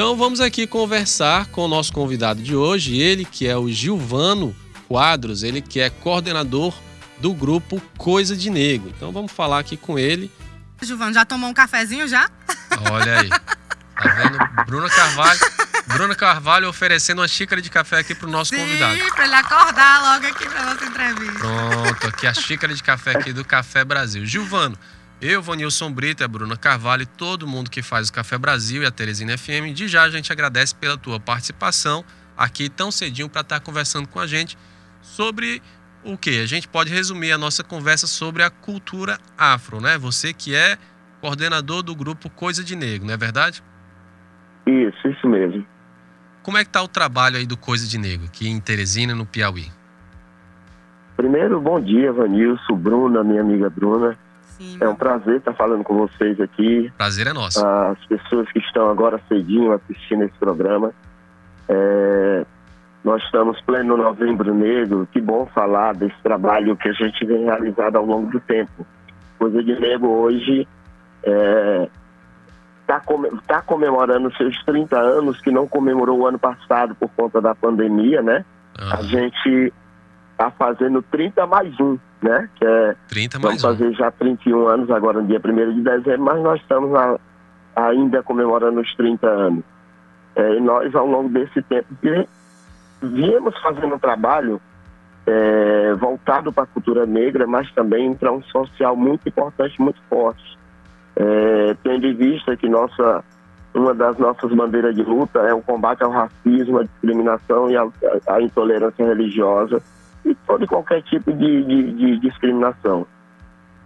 Então vamos aqui conversar com o nosso convidado de hoje, ele que é o Gilvano Quadros, ele que é coordenador do grupo Coisa de Negro. Então vamos falar aqui com ele. Gilvano, já tomou um cafezinho já? Olha aí. Tá vendo? Bruna Carvalho. Bruna Carvalho oferecendo uma xícara de café aqui pro nosso Sim, convidado. pra ele acordar logo aqui pra nossa entrevista. Pronto, aqui a xícara de café aqui do Café Brasil. Gilvano, eu, Vanilson Brito, a Bruna Carvalho e todo mundo que faz o Café Brasil e a Teresina FM, de já a gente agradece pela tua participação aqui tão cedinho para estar conversando com a gente sobre o que? A gente pode resumir a nossa conversa sobre a cultura afro, né? Você que é coordenador do grupo Coisa de Negro, não é verdade? Isso, isso mesmo. Como é que tá o trabalho aí do Coisa de Negro aqui em Teresina, no Piauí? Primeiro, bom dia, Vanilson, Bruna, minha amiga Bruna. Sim, É um prazer estar falando com vocês aqui. Prazer é nosso. As pessoas que estão agora cedinho assistindo esse programa. É, nós estamos pleno novembro negro. Que bom falar desse trabalho que a gente vem realizando ao longo do tempo. Coisa de Negro hoje está tá comemorando seus 30 anos, que não comemorou o ano passado por conta da pandemia, né? A gente está fazendo 30 mais um, né? Que é 30 mais Vamos um. fazer já 31 anos agora no dia 1 de dezembro, mas nós estamos na- ainda comemorando os 30 anos. É, e nós, ao longo desse tempo, vi- viemos fazendo um trabalho é, voltado para a cultura negra, mas também para um social muito importante, muito forte. É, tendo em vista que nossa, uma das nossas bandeiras de luta é o combate ao racismo, à discriminação e à, à intolerância religiosa e todo e qualquer tipo de, de- de discriminação.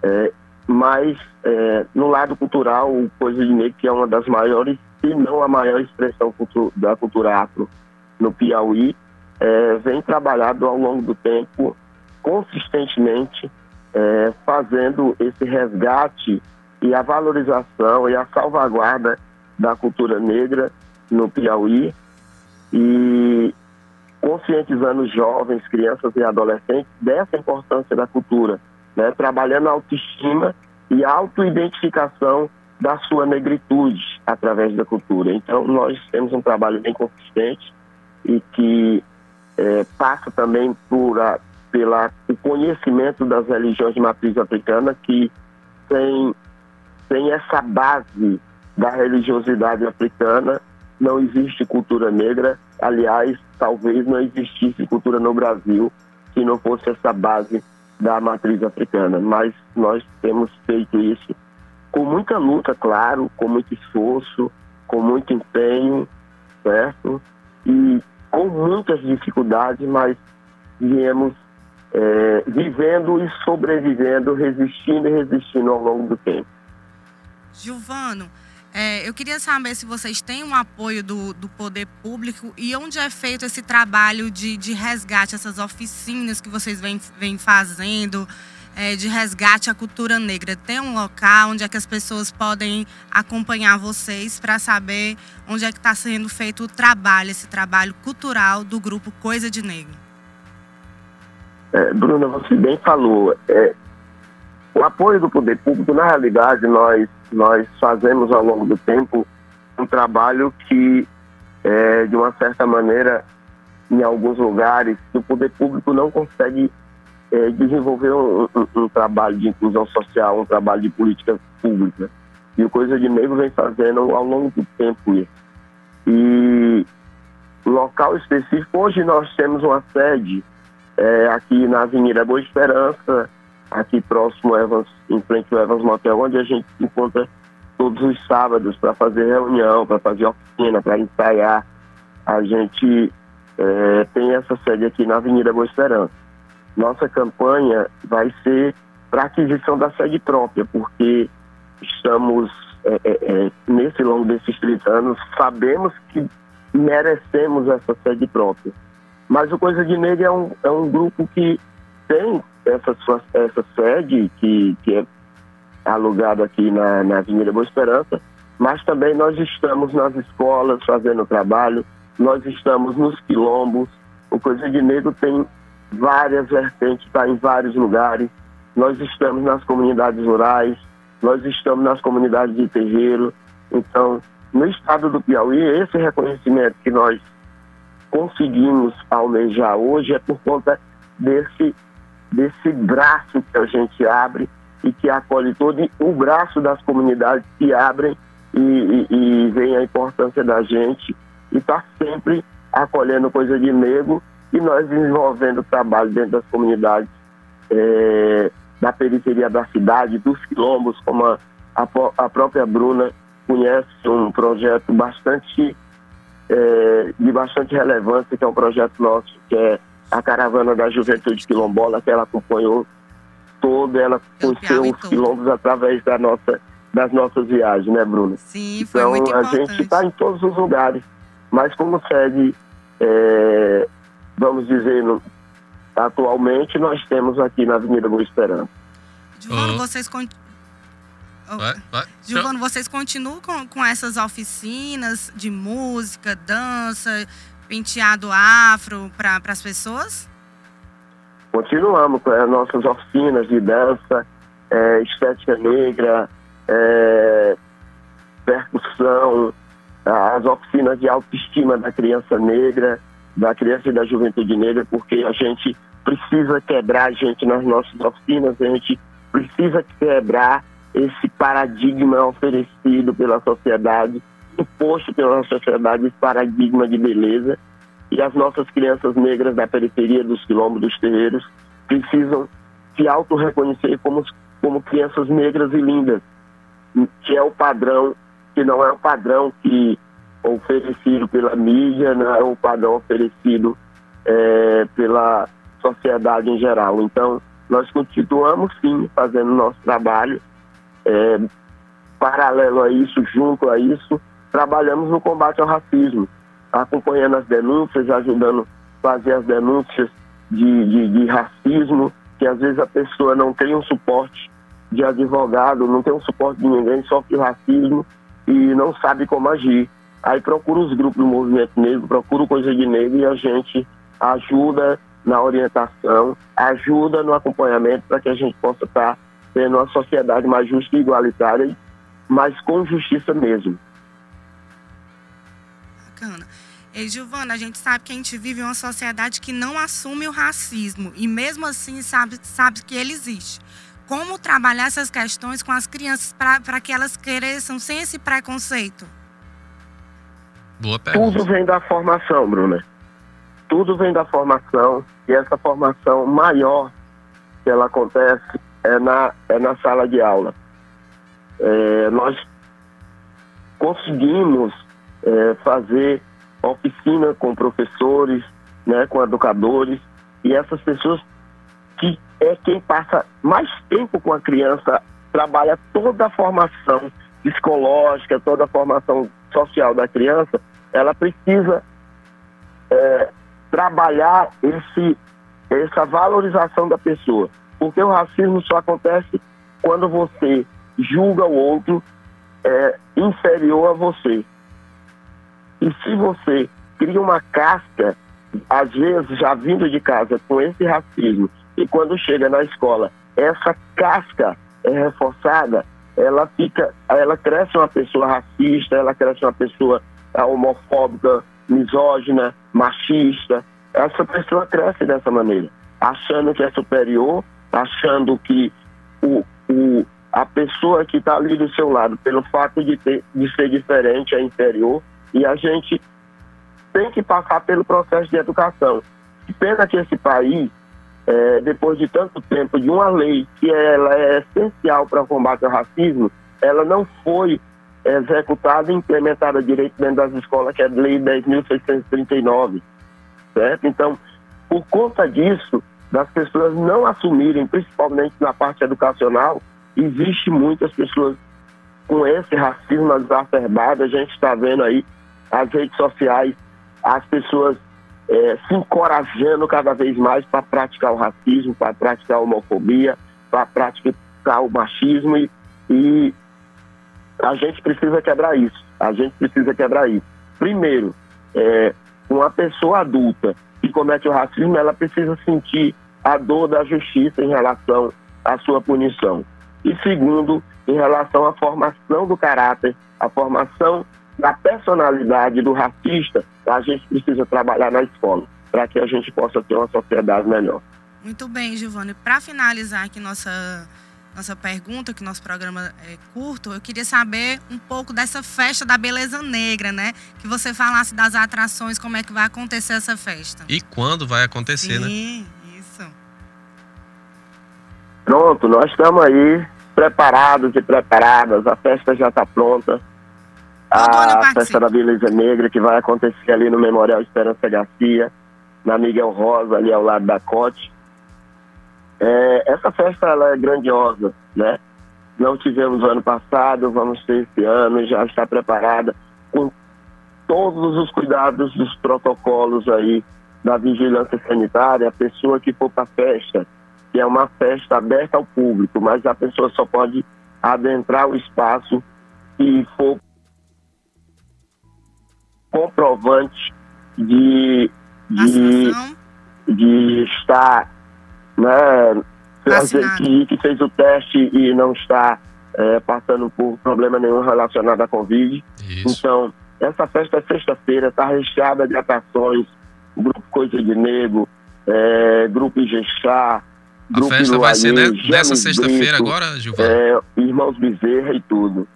É, mas é, no lado cultural, o Coisa de Negro, que é uma das maiores, se não a maior expressão cultu- da cultura afro no Piauí, é, vem trabalhado ao longo do tempo, consistentemente, é, fazendo esse resgate e a valorização e a salvaguarda da cultura negra no Piauí e conscientizando jovens, crianças e adolescentes dessa importância da cultura, né? trabalhando a autoestima e a autoidentificação da sua negritude através da cultura. Então, nós temos um trabalho bem consistente e que eh, passa também por a, pela, o conhecimento das religiões de matriz africana que tem, tem essa base da religiosidade africana, não existe cultura negra. Aliás, talvez não existisse cultura no Brasil se não fosse essa base da matriz africana. Mas nós temos feito isso com muita luta, claro, com muito esforço, com muito empenho, certo? E com muitas dificuldades, mas viemos eh, vivendo e sobrevivendo, resistindo e resistindo ao longo do tempo. Gilvano, é, eu queria saber se vocês têm um apoio do, do poder público e onde é feito esse trabalho de, de resgate, essas oficinas que vocês vêm, vêm fazendo, é, de resgate à cultura negra. Tem um local onde é que as pessoas podem acompanhar vocês para saber onde é que está sendo feito o trabalho, esse trabalho cultural do grupo Coisa de Negro? É, Bruna, você bem falou. É, o apoio do poder público, na realidade, nós, nós fazemos ao longo do tempo um trabalho que, é, de uma certa maneira, em alguns lugares, o poder público não consegue é, desenvolver um, um, um trabalho de inclusão social, um trabalho de política pública. E o Coisa de Negro vem fazendo ao longo do tempo isso. E local específico, hoje nós temos uma sede é, aqui na Avenida Boa Esperança, aqui próximo Evans, em frente ao Evans Motel, onde a gente se encontra todos os sábados para fazer reunião, para fazer oficina, para ensaiar. A gente é, tem essa sede aqui na Avenida Boa Esperança. Nossa campanha vai ser para aquisição da sede própria, porque estamos, é, é, nesse longo desses 30 anos, sabemos que merecemos essa sede própria. Mas o Coisa de Negra é um, é um grupo que tem essa, sua, essa sede, que, que é alugada aqui na, na Avenida Boa Esperança, mas também nós estamos nas escolas fazendo trabalho, nós estamos nos quilombos. O Coisa de Negro tem várias vertentes, está em vários lugares. Nós estamos nas comunidades rurais, nós estamos nas comunidades de terreiro. Então, no estado do Piauí, esse reconhecimento que nós conseguimos almejar hoje é por conta desse, desse braço que a gente abre e que acolhe todo o braço das comunidades que abrem e, e, e vem a importância da gente e está sempre acolhendo coisa de nego e nós desenvolvendo trabalho dentro das comunidades é, da periferia da cidade, dos quilombos, como a, a, a própria Bruna conhece um projeto bastante é, de bastante relevância, que é um projeto nosso, que é a Caravana da Juventude Quilombola, que ela acompanhou todo, ela conheceu os quilombos através da nossa, das nossas viagens, né, Bruna? Sim, foi então, muito a gente está em todos os lugares, mas como sede, é, vamos dizer, no, atualmente nós temos aqui na Avenida Boa Esperança. Giovano, vocês Oh. Vai, vai. Giovano, vocês continuam com, com essas oficinas de música, dança, penteado afro para as pessoas? Continuamos com as nossas oficinas de dança, é, estética negra, é, percussão, as oficinas de autoestima da criança negra, da criança e da juventude negra, porque a gente precisa quebrar a gente nas nossas oficinas, a gente precisa quebrar esse paradigma oferecido pela sociedade, imposto pela sociedade, esse paradigma de beleza. E as nossas crianças negras da periferia dos quilombos, dos terreiros, precisam se auto-reconhecer como, como crianças negras e lindas, que é o padrão, que não é o padrão que oferecido pela mídia, não é o padrão oferecido é, pela sociedade em geral. Então, nós continuamos sim fazendo nosso trabalho, é, paralelo a isso, junto a isso, trabalhamos no combate ao racismo, acompanhando as denúncias, ajudando a fazer as denúncias de, de, de racismo, que às vezes a pessoa não tem um suporte de advogado, não tem um suporte de ninguém, sofre racismo e não sabe como agir. Aí procura os grupos do movimento negro, procura coisa de negro e a gente ajuda na orientação, ajuda no acompanhamento para que a gente possa estar tendo uma sociedade mais justa e igualitária, mas com justiça mesmo. Bacana. E, Giovana, a gente sabe que a gente vive em uma sociedade que não assume o racismo e mesmo assim sabe, sabe que ele existe. Como trabalhar essas questões com as crianças para que elas cresçam sem esse preconceito? Boa pergunta. Tudo vem da formação, Bruna. Tudo vem da formação e essa formação maior que ela acontece é na, é na sala de aula. É, nós conseguimos é, fazer oficina com professores, né, com educadores, e essas pessoas que é quem passa mais tempo com a criança, trabalha toda a formação psicológica, toda a formação social da criança, ela precisa é, trabalhar esse, essa valorização da pessoa. Porque o racismo só acontece quando você julga o outro é, inferior a você. E se você cria uma casca, às vezes já vindo de casa com esse racismo, e quando chega na escola, essa casca é reforçada, ela fica, ela cresce uma pessoa racista, ela cresce uma pessoa homofóbica, misógina, machista. Essa pessoa cresce dessa maneira, achando que é superior achando que o, o, a pessoa que está ali do seu lado, pelo fato de, ter, de ser diferente, é inferior, e a gente tem que passar pelo processo de educação. Pena que esse país, é, depois de tanto tempo, de uma lei que ela é essencial para o combate ao racismo, ela não foi executada e implementada direito dentro das escolas, que é a Lei 10.639, certo? Então, por conta disso, das pessoas não assumirem, principalmente na parte educacional, existe muitas pessoas com esse racismo exacerbado. A gente está vendo aí as redes sociais, as pessoas é, se encorajando cada vez mais para praticar o racismo, para praticar a homofobia, para praticar o machismo e, e a gente precisa quebrar isso. A gente precisa quebrar isso. Primeiro, é, uma pessoa adulta que comete o racismo, ela precisa sentir a dor da justiça em relação à sua punição. E segundo, em relação à formação do caráter, a formação da personalidade do racista, a gente precisa trabalhar na escola, para que a gente possa ter uma sociedade melhor. Muito bem, Giovanni. Para finalizar aqui nossa, nossa pergunta, que nosso programa é curto, eu queria saber um pouco dessa festa da beleza negra, né? Que você falasse das atrações, como é que vai acontecer essa festa. E quando vai acontecer, Sim, né? Sim, isso. Pronto, nós estamos aí preparados e preparadas, a festa já está pronta. A festa da Beleza Negra, que vai acontecer ali no Memorial Esperança Garcia, na Miguel Rosa, ali ao lado da Cote. É, essa festa ela é grandiosa, né? Não tivemos ano passado, vamos ter esse ano, já está preparada com todos os cuidados dos protocolos aí da vigilância sanitária. A pessoa que for para a festa, que é uma festa aberta ao público, mas a pessoa só pode adentrar o espaço se for comprovante de, de, de estar, né, fazer Vacinado. que, que fez o teste e não está eh, passando por problema nenhum relacionado à Covid. Isso. Então, essa festa é sexta-feira, está recheada de atrações, grupo Coisa de Nego, eh, grupo Ijexá, A grupo festa vai ser ne- nessa sexta-feira agora, Gilvan? eh, Irmãos Bezerra e tudo.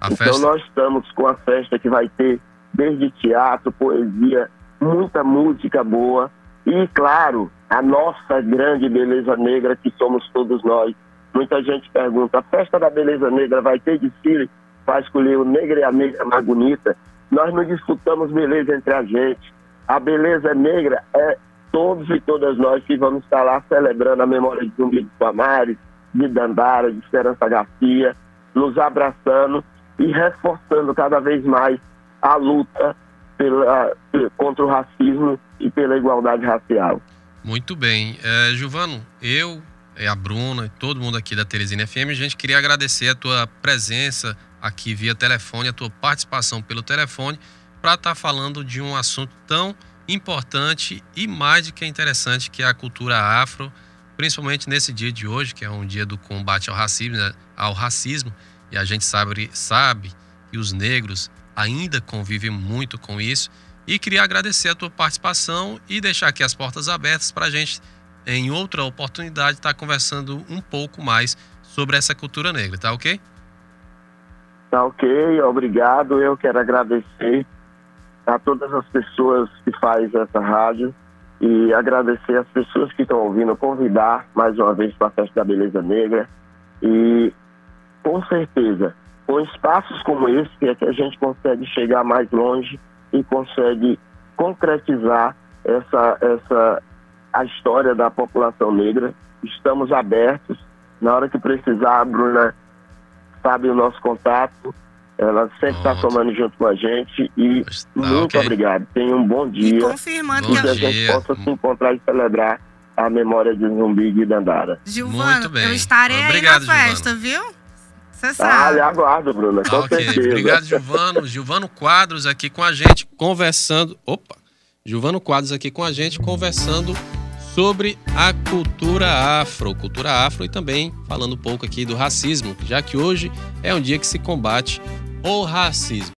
A Então festa. nós estamos com a festa que vai ter desde teatro, poesia, muita música boa e, claro, a nossa grande beleza negra que somos todos nós. Muita gente pergunta, a festa da beleza negra vai ter desfile para escolher o negro e a negra mais bonita? Nós não disputamos beleza entre a gente. A beleza negra é todos e todas nós que vamos estar lá celebrando a memória de Zumbi de Palmares, de Dandara, de Esperança Garcia, nos abraçando e reforçando cada vez mais a luta pela, contra o racismo e pela igualdade racial. Muito bem. É, Gilvano, eu, é, a Bruna e todo mundo aqui da Teresina FM, a gente queria agradecer a tua presença aqui via telefone, a tua participação pelo telefone, para estar falando de um assunto tão importante e mais do que interessante que é a cultura afro, principalmente nesse dia de hoje, que é um dia do combate ao racismo, né, ao racismo e a gente sabe, sabe que os negros ainda convivem muito com isso. E queria agradecer a tua participação e deixar aqui as portas abertas para a gente, em outra oportunidade, estar conversando um pouco mais sobre essa cultura negra, tá ok? Tá ok, obrigado. Eu quero agradecer a todas as pessoas que fazem essa rádio e agradecer as pessoas que estão ouvindo, convidar mais uma vez para a Festa da Beleza Negra. E com certeza, com espaços como esse, é que a gente consegue chegar mais longe e consegue concretizar essa, essa a história da população negra. Estamos abertos. Na hora que precisar, a Bruna sabe o nosso contato. Ela sempre está somando junto com a gente. E Tá, muito ok. obrigado. Tenha um bom E dia. confirmando Bom E que a que gente dia. possa se encontrar e celebrar a memória de Zumbi e Dandara. Bem. eu estarei Obrigado, aí na festa, viu? Você Ah, sabe. lhe aguardo, Bruna, com ok, certeza. obrigado, Gilvano. Gilvano Quadros aqui com a gente, conversando. Opa! Gilvano Quadros aqui com a gente, conversando sobre a cultura afro, cultura afro e também falando um pouco aqui do racismo, já que hoje é um dia que se combate o racismo.